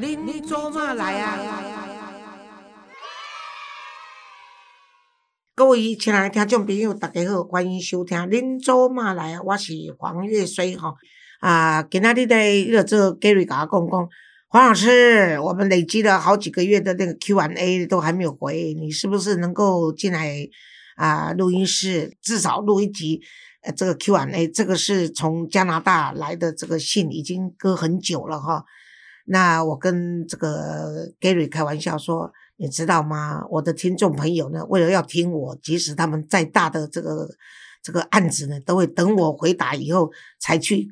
您做嘛来啊？各位亲爱的听众朋友，大家好，欢迎收听《恁做嘛来啊》，我是黄月水哈。啊，今仔日咧，迄个做 Gary 甲讲讲，黄老师，我们累积了好几个月的那个 Q&A 都还没有回，你是不是能够进来啊？录音室至少录一集。呃，这个 Q&A，这个是从加拿大来的这个信，已经搁很久了哈。那我跟这个 Gary 开玩笑说，你知道吗？我的听众朋友呢，为了要听我，即使他们再大的这个这个案子呢，都会等我回答以后才去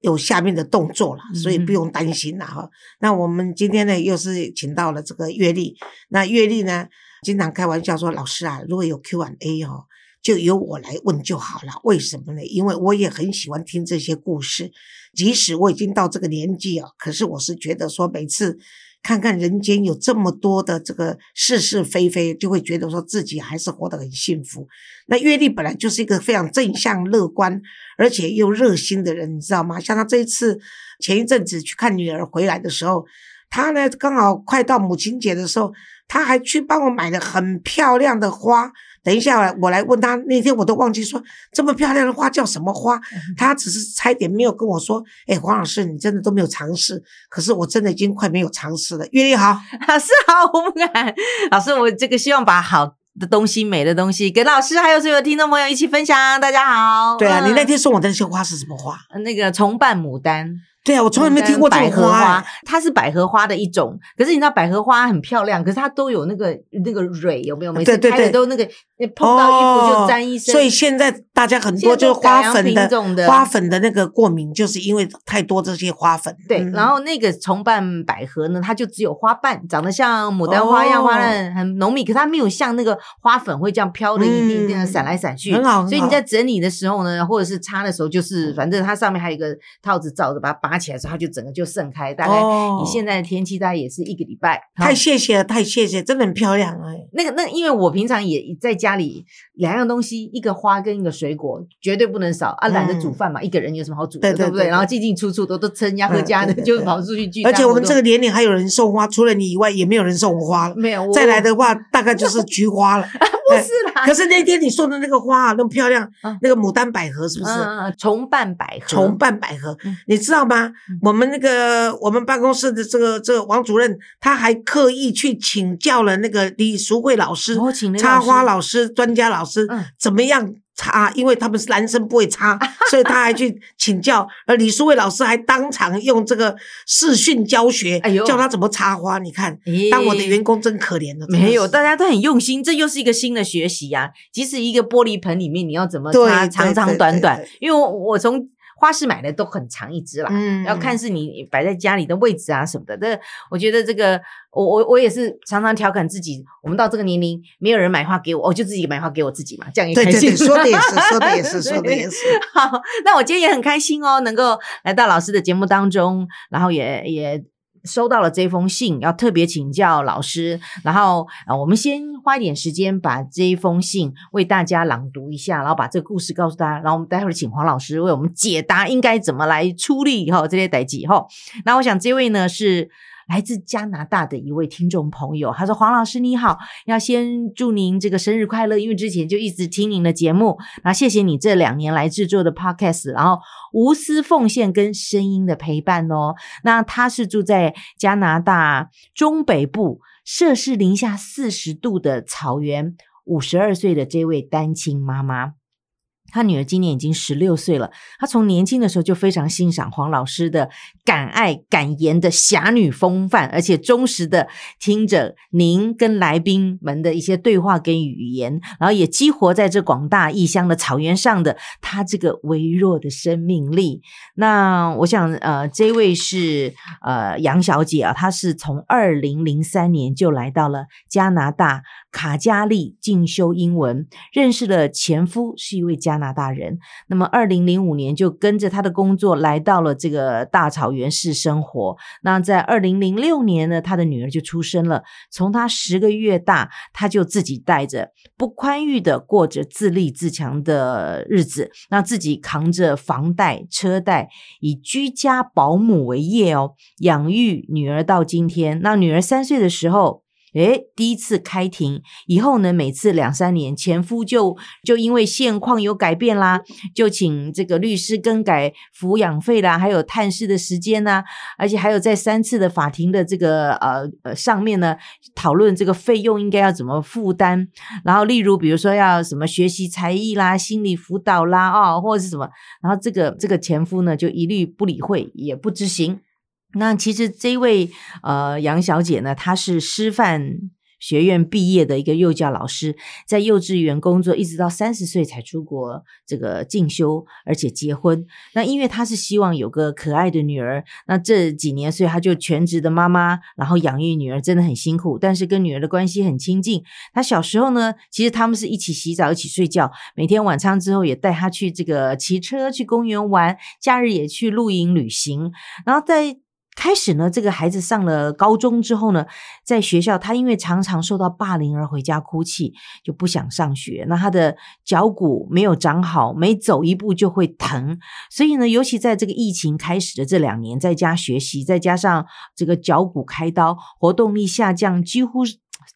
有下面的动作了，所以不用担心了哈。那我们今天呢，又是请到了这个月丽，那月丽呢，经常开玩笑说，老师啊，如果有 Q&A 哈。就由我来问就好了，为什么呢？因为我也很喜欢听这些故事，即使我已经到这个年纪啊，可是我是觉得说，每次看看人间有这么多的这个是是非非，就会觉得说自己还是活得很幸福。那月丽本来就是一个非常正向、乐观，而且又热心的人，你知道吗？像他这一次前一阵子去看女儿回来的时候，他呢刚好快到母亲节的时候，他还去帮我买了很漂亮的花。等一下，我来问他。那天我都忘记说，这么漂亮的花叫什么花？他只是差一点没有跟我说。哎，黄老师，你真的都没有尝试。可是我真的已经快没有尝试了。月丽好，老师好，我不敢。老师，我这个希望把好的东西、美的东西，跟老师还有所有听众朋友一起分享。大家好。对啊，你那天送我的那些花是什么花？那个重瓣牡丹。对啊，我从来没听过百合花，它是百合花的一种。可是你知道百合花很漂亮，可是它都有那个那个蕊，有没有？每次开的都那个碰到衣服就沾一身。所以现在大家很多就是花粉的花粉的那个过敏，就是因为太多这些花粉。对，然后那个重瓣百合呢，它就只有花瓣，长得像牡丹花一样，花瓣很浓密，可它没有像那个花粉会这样飘的一地这样散来散去。很好，所以你在整理的时候呢，或者是擦的时候，就是反正它上面还有一个套子罩着，把它拔。起来之后，它就整个就盛开。大概你现在的天气，大概也是一个礼拜。太谢谢了，太谢谢，真的很漂亮哎。那个，那因为我平常也在家里，两样东西，一个花跟一个水果，绝对不能少啊。懒得煮饭嘛，一个人有什么好煮的，对不对？然后进进出出都都撑家和家的，就跑出去聚。而且我们这个年龄还有人送花，除了你以外，也没有人送花了。没有，再来的话，大概就是菊花了。不是啦，可是那天你送的那个花啊，那么漂亮，那个牡丹百合是不是？重瓣百合，重瓣百合，你知道吗？我们那个我们办公室的这个这个王主任，他还刻意去请教了那个李淑慧老师，插花老师、专家老师，怎么样？插，因为他们是男生不会插，所以他还去请教。而李淑慧老师还当场用这个视讯教学，哎教他怎么插花。你看，当我的员工真可怜了。没有，大家都很用心，这又是一个新的学习呀。即使一个玻璃盆里面，你要怎么插，长长短短，因为我我从。花市买的都很长一支啦，要看是你摆在家里的位置啊什么的。这我觉得这个，我我我也是常常调侃自己，我们到这个年龄，没有人买花给我，我就自己买花给我自己嘛，这样也开心。说的也是，说的也是，说的也是。好，那我今天也很开心哦，能够来到老师的节目当中，然后也也。收到了这封信，要特别请教老师。然后啊，我们先花一点时间把这一封信为大家朗读一下，然后把这个故事告诉大家。然后我们待会儿请黄老师为我们解答应该怎么来处理哈这些代际哈。那我想这位呢是。来自加拿大的一位听众朋友，他说：“黄老师你好，要先祝您这个生日快乐，因为之前就一直听您的节目，那谢谢你这两年来制作的 podcast，然后无私奉献跟声音的陪伴哦。那他是住在加拿大中北部，摄氏零下四十度的草原，五十二岁的这位单亲妈妈。”他女儿今年已经十六岁了。他从年轻的时候就非常欣赏黄老师的敢爱敢言的侠女风范，而且忠实的听着您跟来宾们的一些对话跟语言，然后也激活在这广大异乡的草原上的他这个微弱的生命力。那我想，呃，这位是呃杨小姐啊，她是从二零零三年就来到了加拿大卡加利进修英文，认识了前夫是一位加。拿大人。那么，二零零五年就跟着他的工作来到了这个大草原市生活。那在二零零六年呢，他的女儿就出生了。从他十个月大，他就自己带着，不宽裕的过着自立自强的日子，那自己扛着房贷、车贷，以居家保姆为业哦，养育女儿到今天。那女儿三岁的时候。诶，第一次开庭以后呢，每次两三年，前夫就就因为现况有改变啦，就请这个律师更改抚养费啦，还有探视的时间呐，而且还有在三次的法庭的这个呃呃上面呢，讨论这个费用应该要怎么负担，然后例如比如说要什么学习才艺啦、心理辅导啦哦，或者是什么，然后这个这个前夫呢就一律不理会，也不执行。那其实这位呃杨小姐呢，她是师范学院毕业的一个幼教老师，在幼稚园工作，一直到三十岁才出国这个进修，而且结婚。那因为她是希望有个可爱的女儿，那这几年所以她就全职的妈妈，然后养育女儿真的很辛苦，但是跟女儿的关系很亲近。她小时候呢，其实他们是一起洗澡，一起睡觉，每天晚餐之后也带她去这个骑车去公园玩，假日也去露营旅行，然后在。开始呢，这个孩子上了高中之后呢，在学校他因为常常受到霸凌而回家哭泣，就不想上学。那他的脚骨没有长好，每走一步就会疼。所以呢，尤其在这个疫情开始的这两年，在家学习，再加上这个脚骨开刀，活动力下降，几乎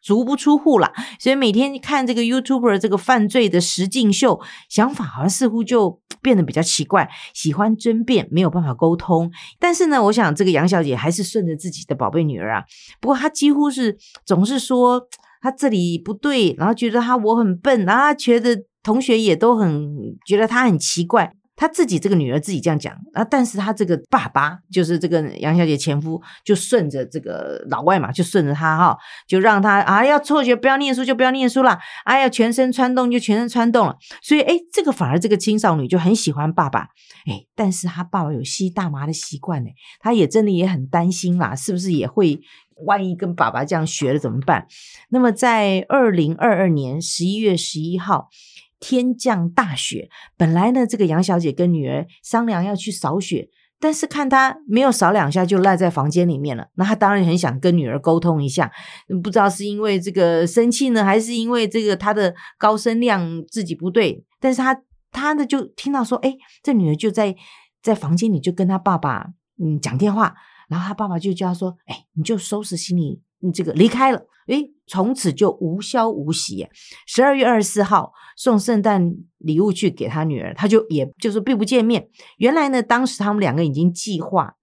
足不出户了。所以每天看这个 YouTuber 这个犯罪的实境秀，想法好像似乎就。变得比较奇怪，喜欢争辩，没有办法沟通。但是呢，我想这个杨小姐还是顺着自己的宝贝女儿啊。不过她几乎是总是说她这里不对，然后觉得她我很笨，然后觉得同学也都很觉得她很奇怪。他自己这个女儿自己这样讲啊，但是他这个爸爸就是这个杨小姐前夫，就顺着这个老外嘛，就顺着他哈，就让他啊要辍学不要念书就不要念书了，哎要全身穿洞就全身穿洞了，所以哎这个反而这个青少女就很喜欢爸爸，哎，但是他爸爸有吸大麻的习惯呢，他也真的也很担心啦，是不是也会万一跟爸爸这样学了怎么办？那么在二零二二年十一月十一号。天降大雪，本来呢，这个杨小姐跟女儿商量要去扫雪，但是看她没有扫两下就赖在房间里面了，那她当然很想跟女儿沟通一下，不知道是因为这个生气呢，还是因为这个她的高声量自己不对，但是她她呢就听到说，哎，这女儿就在在房间里就跟她爸爸嗯讲电话，然后她爸爸就叫她说，哎，你就收拾行李，你这个离开了。诶，从此就无消无息。十二月二十四号送圣诞礼物去给他女儿，他就也就是并不见面。原来呢，当时他们两个已经计划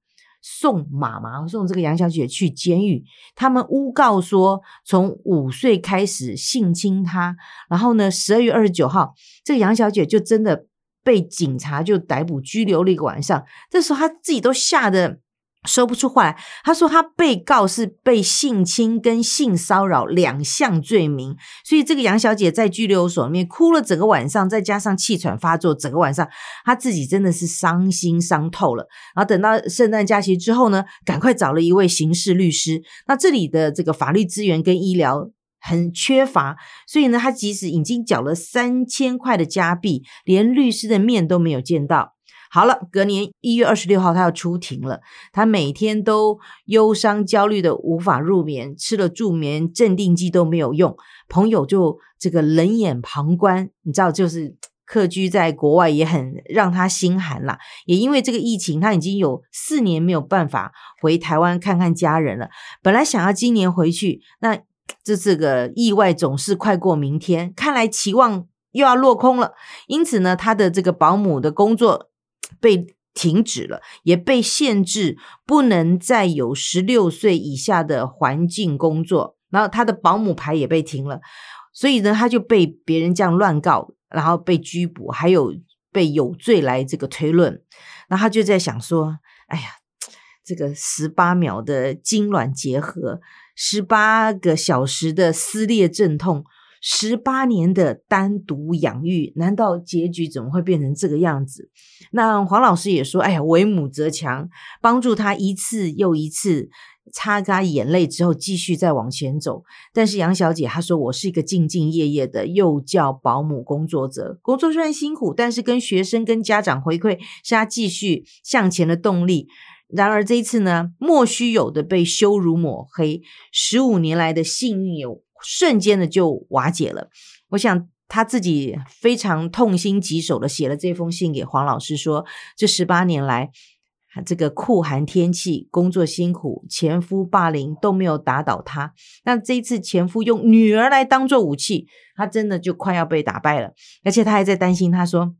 送妈妈送这个杨小姐去监狱。他们诬告说，从五岁开始性侵她。然后呢，十二月二十九号，这个杨小姐就真的被警察就逮捕拘留了一个晚上。这时候她自己都吓得。说不出话来。他说他被告是被性侵跟性骚扰两项罪名，所以这个杨小姐在拘留所里面哭了整个晚上，再加上气喘发作，整个晚上她自己真的是伤心伤透了。然后等到圣诞假期之后呢，赶快找了一位刑事律师。那这里的这个法律资源跟医疗很缺乏，所以呢，他即使已经缴了三千块的加币，连律师的面都没有见到。好了，隔年一月二十六号，他要出庭了。他每天都忧伤、焦虑的无法入眠，吃了助眠镇定剂都没有用。朋友就这个冷眼旁观，你知道，就是客居在国外也很让他心寒啦。也因为这个疫情，他已经有四年没有办法回台湾看看家人了。本来想要今年回去，那这这个意外总是快过明天，看来期望又要落空了。因此呢，他的这个保姆的工作。被停止了，也被限制不能再有十六岁以下的环境工作，然后他的保姆牌也被停了，所以呢，他就被别人这样乱告，然后被拘捕，还有被有罪来这个推论。然后他就在想说：“哎呀，这个十八秒的精卵结合，十八个小时的撕裂阵痛。”十八年的单独养育，难道结局怎么会变成这个样子？那黄老师也说：“哎呀，为母则强，帮助他一次又一次擦干眼泪之后，继续再往前走。但是杨小姐她说：“我是一个兢兢业业的幼教保姆工作者，工作虽然辛苦，但是跟学生、跟家长回馈是她继续向前的动力。然而这一次呢，莫须有的被羞辱抹黑，十五年来的幸运有瞬间的就瓦解了。我想。”他自己非常痛心疾首的写了这封信给黄老师，说这十八年来，这个酷寒天气，工作辛苦，前夫霸凌都没有打倒他。那这一次前夫用女儿来当做武器，他真的就快要被打败了，而且他还在担心，他说。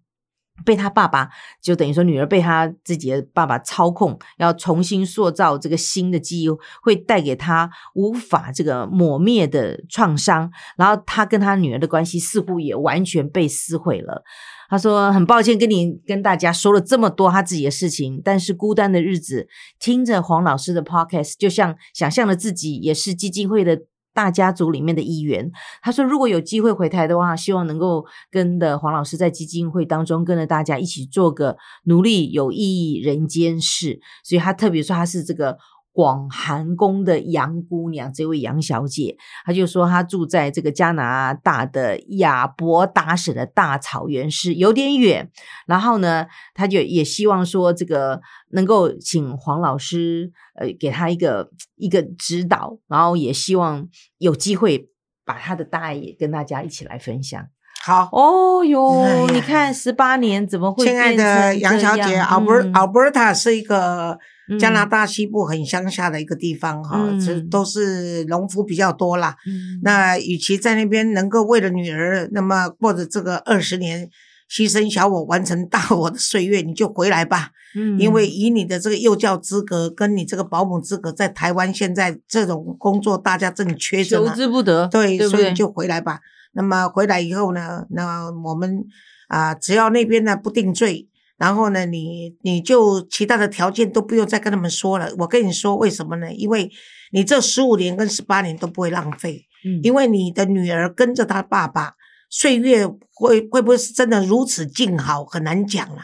被他爸爸，就等于说女儿被他自己的爸爸操控，要重新塑造这个新的记忆，会带给他无法这个抹灭的创伤。然后他跟他女儿的关系似乎也完全被撕毁了。他说：“很抱歉跟你跟大家说了这么多他自己的事情，但是孤单的日子，听着黄老师的 podcast，就像想象了自己也是基金会的。”大家族里面的一员，他说：“如果有机会回台的话，希望能够跟的黄老师在基金会当中跟着大家一起做个努力有意义人间事。”所以他特别说他是这个。广寒宫的杨姑娘，这位杨小姐，她就说她住在这个加拿大的亚伯达省的大草原是，有点远。然后呢，她就也希望说这个能够请黄老师，呃，给她一个一个指导，然后也希望有机会把她的大爱也跟大家一起来分享。好哦哟，你看十八年怎么会？亲爱的杨小姐，Albert Alberta 是一个。加拿大西部很乡下的一个地方，哈，这都是农夫比较多啦。那与其在那边能够为了女儿，那么过着这个二十年牺牲小我完成大我的岁月，你就回来吧。嗯，因为以你的这个幼教资格，跟你这个保姆资格，在台湾现在这种工作大家正缺着呢，求之不得。对，所以就回来吧。那么回来以后呢，那我们啊，只要那边呢不定罪。然后呢，你你就其他的条件都不用再跟他们说了。我跟你说为什么呢？因为你这十五年跟十八年都不会浪费，嗯，因为你的女儿跟着她爸爸，岁月会会不会是真的如此静好，很难讲了。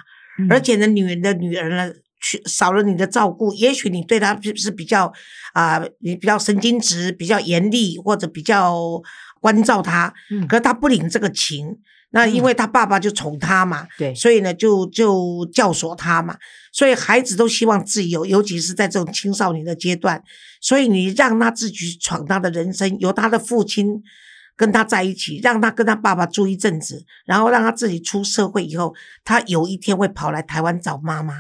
而且呢，女人的女儿呢，去少了你的照顾，也许你对她是是比较啊，你比较神经质，比较严厉，或者比较关照她，嗯，可是她不领这个情。那因为他爸爸就宠他嘛，对，所以呢就就教唆他嘛，所以孩子都希望自由，尤其是在这种青少年的阶段，所以你让他自己闯他的人生，由他的父亲跟他在一起，让他跟他爸爸住一阵子，然后让他自己出社会以后，他有一天会跑来台湾找妈妈，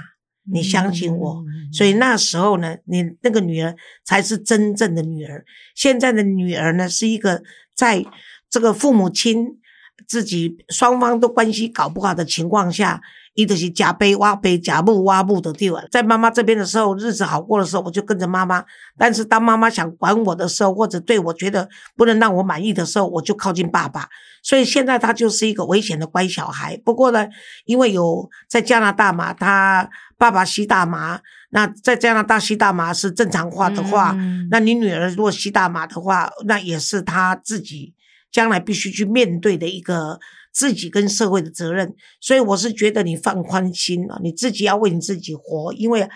你相信我，所以那时候呢，你那个女儿才是真正的女儿，现在的女儿呢是一个在这个父母亲。自己双方都关系搞不好的情况下，一直是假杯挖杯，假木挖木的地方。在妈妈这边的时候，日子好过的时候，我就跟着妈妈；但是当妈妈想管我的时候，或者对我觉得不能让我满意的时候，我就靠近爸爸。所以现在他就是一个危险的乖小孩。不过呢，因为有在加拿大嘛，他爸爸吸大麻，那在加拿大吸大麻是正常化的话，那你女儿如果吸大麻的话，那也是他自己。将来必须去面对的一个自己跟社会的责任，所以我是觉得你放宽心了，你自己要为你自己活，因为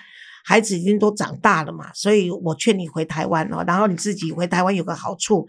孩子已经都长大了嘛，所以我劝你回台湾哦，然后你自己回台湾有个好处，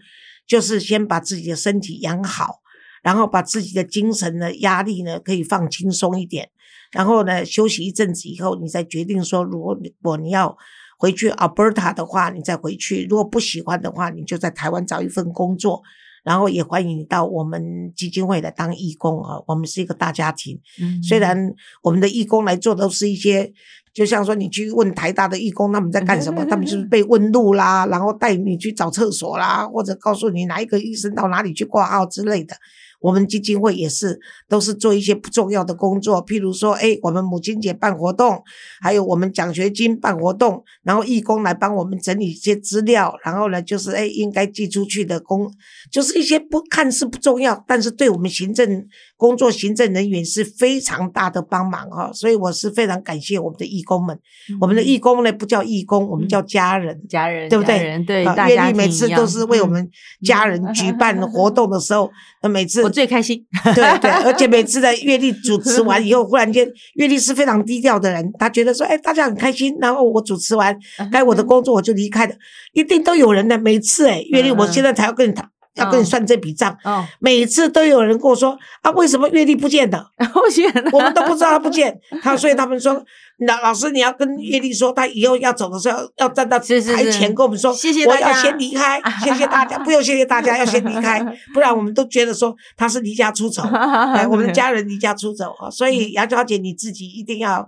就是先把自己的身体养好，然后把自己的精神的压力呢可以放轻松一点，然后呢休息一阵子以后，你再决定说，如果你要回去 Alberta 的话，你再回去；如果不喜欢的话，你就在台湾找一份工作。然后也欢迎你到我们基金会来当义工啊！我们是一个大家庭，虽然我们的义工来做都是一些，就像说你去问台大的义工他们在干什么，他们就是 被问路啦，然后带你去找厕所啦，或者告诉你哪一个医生到哪里去挂号之类的。我们基金会也是，都是做一些不重要的工作，譬如说，哎，我们母亲节办活动，还有我们奖学金办活动，然后义工来帮我们整理一些资料，然后呢，就是哎，应该寄出去的工，就是一些不看似不重要，但是对我们行政工作、行政人员是非常大的帮忙哈。所以我是非常感谢我们的义工们。我们的义工呢，不叫义工，我们叫家人，家人，对不对？对，愿意每次都是为我们家人举办活动的时候，那每次。最开心。对对，而且每次的月历主持完以后，忽然间月历是非常低调的人，他觉得说，哎，大家很开心，然后我主持完该我的工作我就离开了，一定都有人的。每次哎，月历我现在才要跟你谈。要跟你算这笔账，哦，每次都有人跟我说啊，为什么月历不见的？不见，我们都不知道他不见。他所以他们说，老老师你要跟叶丽说，他以后要走的时候要站到台前跟我们说，谢谢我要先离开，谢谢大家，不用谢谢大家，要先离开，不然我们都觉得说他是离家出走，哎，我们的家人离家出走啊。所以杨小姐你自己一定要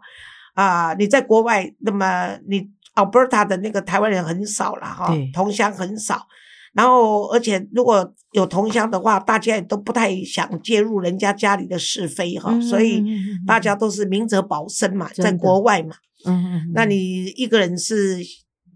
啊，你在国外，那么你 Alberta 的那个台湾人很少了哈，同乡很少。然后，而且如果有同乡的话，大家也都不太想介入人家家里的是非哈，所以大家都是明哲保身嘛，在国外嘛。嗯那你一个人是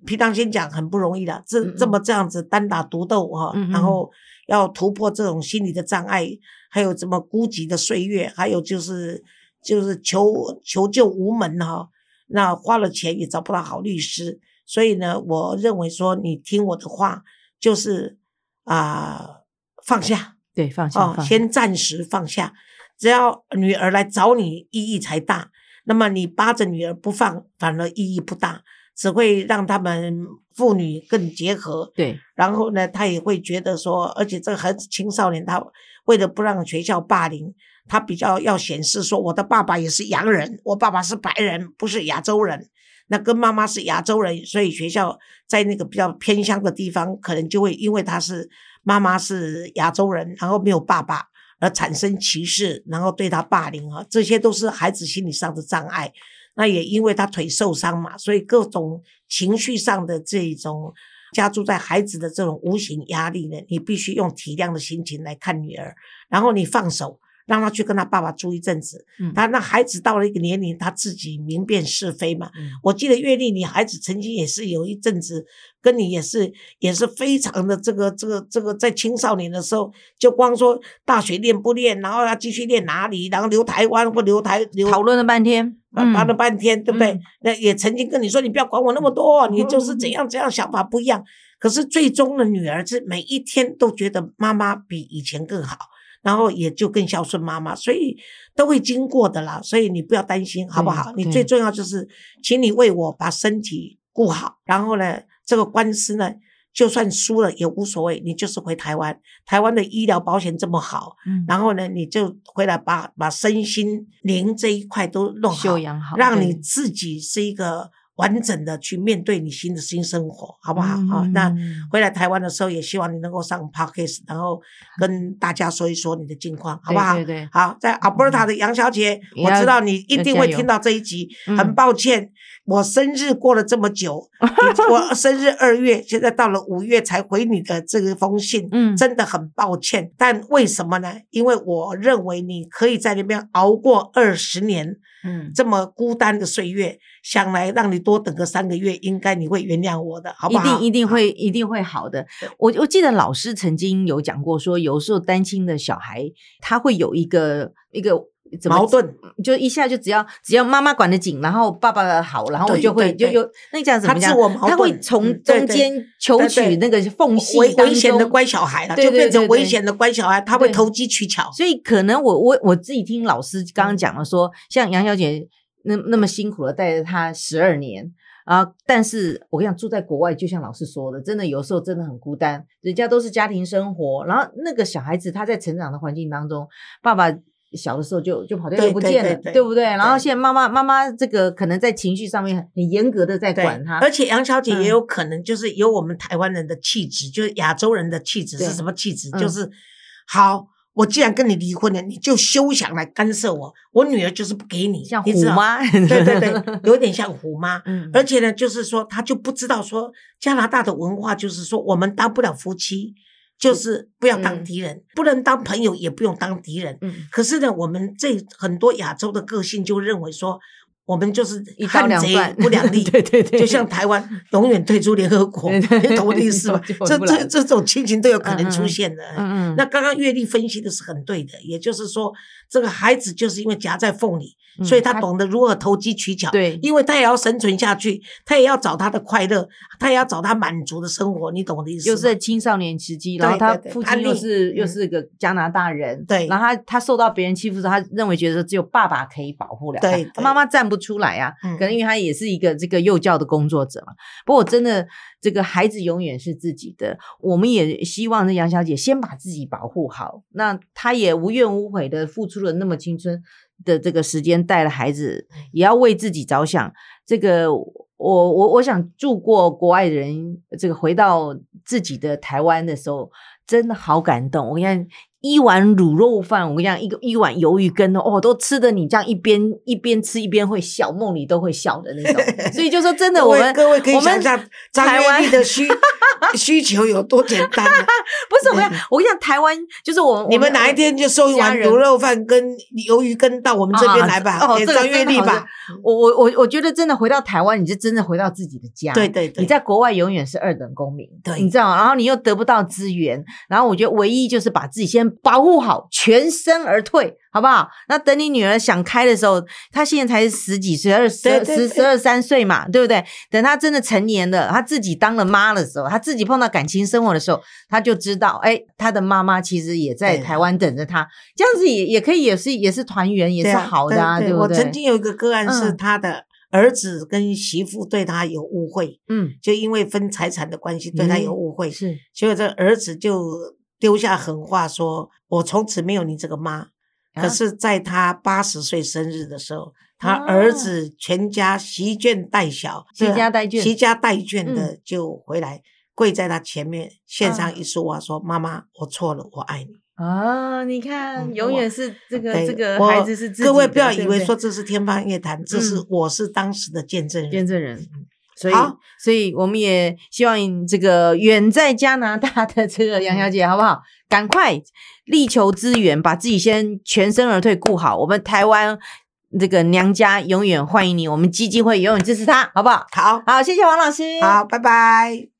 平常先讲很不容易的，这这么这样子单打独斗哈，然后要突破这种心理的障碍，还有这么孤寂的岁月，还有就是就是求求救无门哈，那花了钱也找不到好律师，所以呢，我认为说你听我的话。就是啊，放下，对，放下，哦，先暂时放下。只要女儿来找你，意义才大。那么你扒着女儿不放，反而意义不大，只会让他们父女更结合。对，然后呢，他也会觉得说，而且这个孩子青少年，他为了不让学校霸凌，他比较要显示说，我的爸爸也是洋人，我爸爸是白人，不是亚洲人。那跟妈妈是亚洲人，所以学校在那个比较偏乡的地方，可能就会因为他是妈妈是亚洲人，然后没有爸爸而产生歧视，然后对他霸凌啊，这些都是孩子心理上的障碍。那也因为他腿受伤嘛，所以各种情绪上的这种加注在孩子的这种无形压力呢，你必须用体谅的心情来看女儿，然后你放手。让他去跟他爸爸住一阵子，他那孩子到了一个年龄，他自己明辨是非嘛。我记得月丽，你孩子曾经也是有一阵子跟你也是也是非常的这个这个这个，在青少年的时候，就光说大学练不练，然后要继续练哪里，然后留台湾或留台留讨论了半天，谈了半天，对不对？那也曾经跟你说，你不要管我那么多，你就是怎样 怎样想法不一样。可是最终的女儿是每一天都觉得妈妈比以前更好。然后也就更孝顺妈妈，所以都会经过的啦。所以你不要担心，好不好？你最重要就是，请你为我把身体顾好。然后呢，这个官司呢，就算输了也无所谓，你就是回台湾。台湾的医疗保险这么好，嗯，然后呢，你就回来把把身心灵这一块都弄好，修养好，让你自己是一个。完整的去面对你新的新生活，好不好？好，那回来台湾的时候，也希望你能够上 podcast，然后跟大家说一说你的近况，好不好？对对。好，在 Alberta 的杨小姐，我知道你一定会听到这一集。很抱歉，我生日过了这么久，我生日二月，现在到了五月才回你的这个封信，嗯，真的很抱歉。但为什么呢？因为我认为你可以在那边熬过二十年。嗯，这么孤单的岁月，想来让你多等个三个月，应该你会原谅我的，好不好？一定一定会一定会好的。我我记得老师曾经有讲过，说有时候单亲的小孩他会有一个一个矛盾，就一下就只要只要妈妈管得紧，然后爸爸好，然后我就会就有那这样子怎么讲？他会从中间求取那个缝隙，危危险的乖小孩了，就变成危险的乖小孩，他会投机取巧。所以可能我我我自己听老师刚刚讲了，说像杨小姐那那么辛苦了带着他十二年啊，但是我跟你讲，住在国外就像老师说的，真的有时候真的很孤单。人家都是家庭生活，然后那个小孩子他在成长的环境当中，爸爸。小的时候就就跑掉就不见了，对不对？然后现在妈妈妈妈这个可能在情绪上面很严格的在管他，而且杨小姐也有可能就是有我们台湾人的气质，就是亚洲人的气质是什么气质？就是好，我既然跟你离婚了，你就休想来干涉我，我女儿就是不给你，像虎妈，对对对，有点像虎妈。而且呢，就是说她就不知道说加拿大的文化，就是说我们当不了夫妻。就是不要当敌人，不能当朋友，也不用当敌人。嗯，可是呢，我们这很多亚洲的个性就认为说，我们就是一刀汉贼两断，不两立。对对对，就像台湾 永远退出联合国，你懂我的意思吗 这这这种情形都有可能出现的。嗯嗯，那刚刚阅历分析的是很对的，也就是说，这个孩子就是因为夹在缝里，嗯所以他懂得如何投机取巧。对因为他也要生存下去，他也要找他的快乐，他也要找他满足的生活，你懂我的意思吗？就是在青少年时期，然后他父亲又是又是个加拿大人，对然后他他受到别人欺负的时候，他认为觉得只有爸爸可以保护了他，妈妈站不出来啊，嗯可能因为他也是一个这个幼教的工作者嘛。不过我真的这个孩子永远是自己的，我们也希望这杨小姐先把自己保护好，那她也无怨无悔的付出了那么青春的这个时间带了孩子，也要为自己着想。这个我我我想住过国外人，这个回到自己的台湾的时候，真的好感动。我跟你讲，一碗卤肉饭，我跟你讲，一个一碗鱿鱼羹哦，都吃的你这样一边一边吃一边会笑，梦里都会笑的那种。所以就说真的，我们各位可以想象张台湾月丽的需 需求有多简单啊！不是我跟你讲，我跟你讲，台湾就是我你们哪一天就收一碗卤肉饭跟鱿鱼羹到我们这边来吧，给张月丽吧。我我我我觉得真的回到台湾，你就真的回到自己的家。对对对你在国外永远是二等公民，对你知道吗，然后你又得不到资源，然后我觉得唯一就是把自己先保护好，全身而退，好不好？那等你女儿想开的时候，她现在才十几岁，二十十十二三岁嘛，对不对？等她真的成年了，她自己当了妈的时候，她自己碰到感情生活的时候，她就知道，哎，她的妈妈其实也在台湾等着她，这样子也也可以，也是也是团圆，也是好的啊，对不对？我曾经有一个个案是嗯。他的儿子跟媳妇对他有误会，嗯。就因为分财产的关系对他有误会，是。结果这儿子就丢下狠话说：“我从此没有你这个妈。”啊可是，在他八十岁生日的时候，他啊儿子全家席卷带小，席家带眷席家带眷嗯。的就回来跪在他前面，献啊上一束花，说：“妈妈，我错了，我爱你。”啊，你看，嗯永远是这个对这个孩子是自己各位不要以为说这是天方夜谭，这是嗯我是当时的见证人。见证人。所以，所以我们也希望这个远在加拿大的这个杨小姐，好不好？赶快力求资源，把自己先全身而退顾好。我们台湾这个娘家永远欢迎你，我们基金会永远支持她，好不好？好，好，谢谢王老师。好，拜拜。